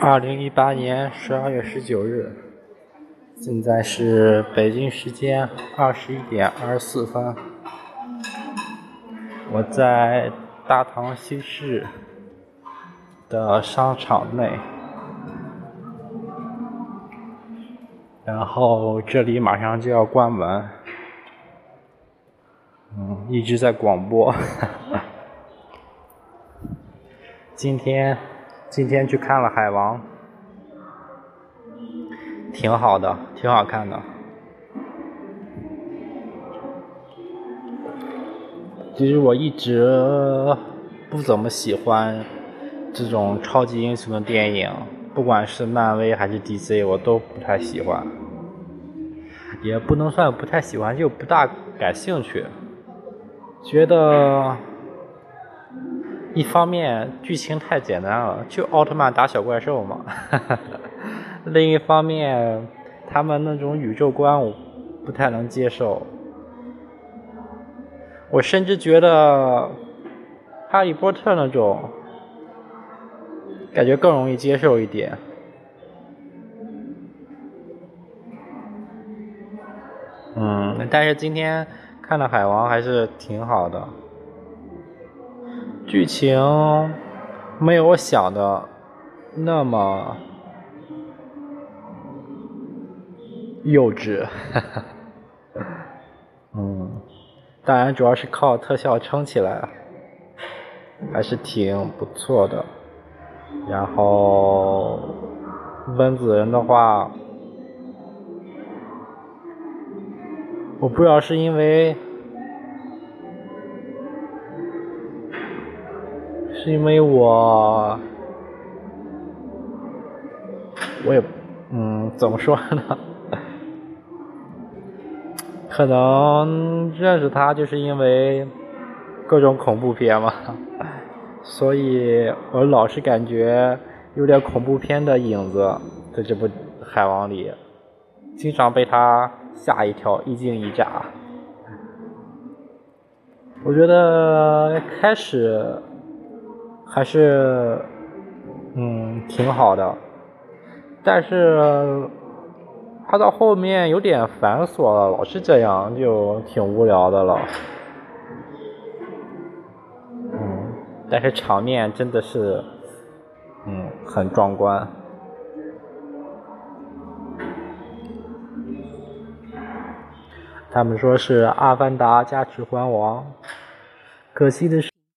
二零一八年十二月十九日，现在是北京时间二十一点二十四分。我在大唐西市的商场内，然后这里马上就要关门，嗯，一直在广播。今天。今天去看了《海王》，挺好的，挺好看的。其实我一直不怎么喜欢这种超级英雄的电影，不管是漫威还是 DC，我都不太喜欢。也不能算不太喜欢，就不大感兴趣，觉得。一方面剧情太简单了，就奥特曼打小怪兽嘛。另一方面，他们那种宇宙观我不太能接受。我甚至觉得哈利波特那种感觉更容易接受一点。嗯，但是今天看的海王还是挺好的。剧情没有我想的那么幼稚，嗯，当然主要是靠特效撑起来，还是挺不错的。然后温子仁的话，我不知道是因为。是因为我，我也，嗯，怎么说呢？可能认识他就是因为各种恐怖片嘛，所以我老是感觉有点恐怖片的影子在这部《海王》里，经常被他吓一跳，一惊一乍。我觉得开始。还是，嗯，挺好的，但是他到后面有点繁琐了，老是这样，就挺无聊的了。嗯，但是场面真的是，嗯，很壮观。他们说是《阿凡达》加《指环王》，可惜的是。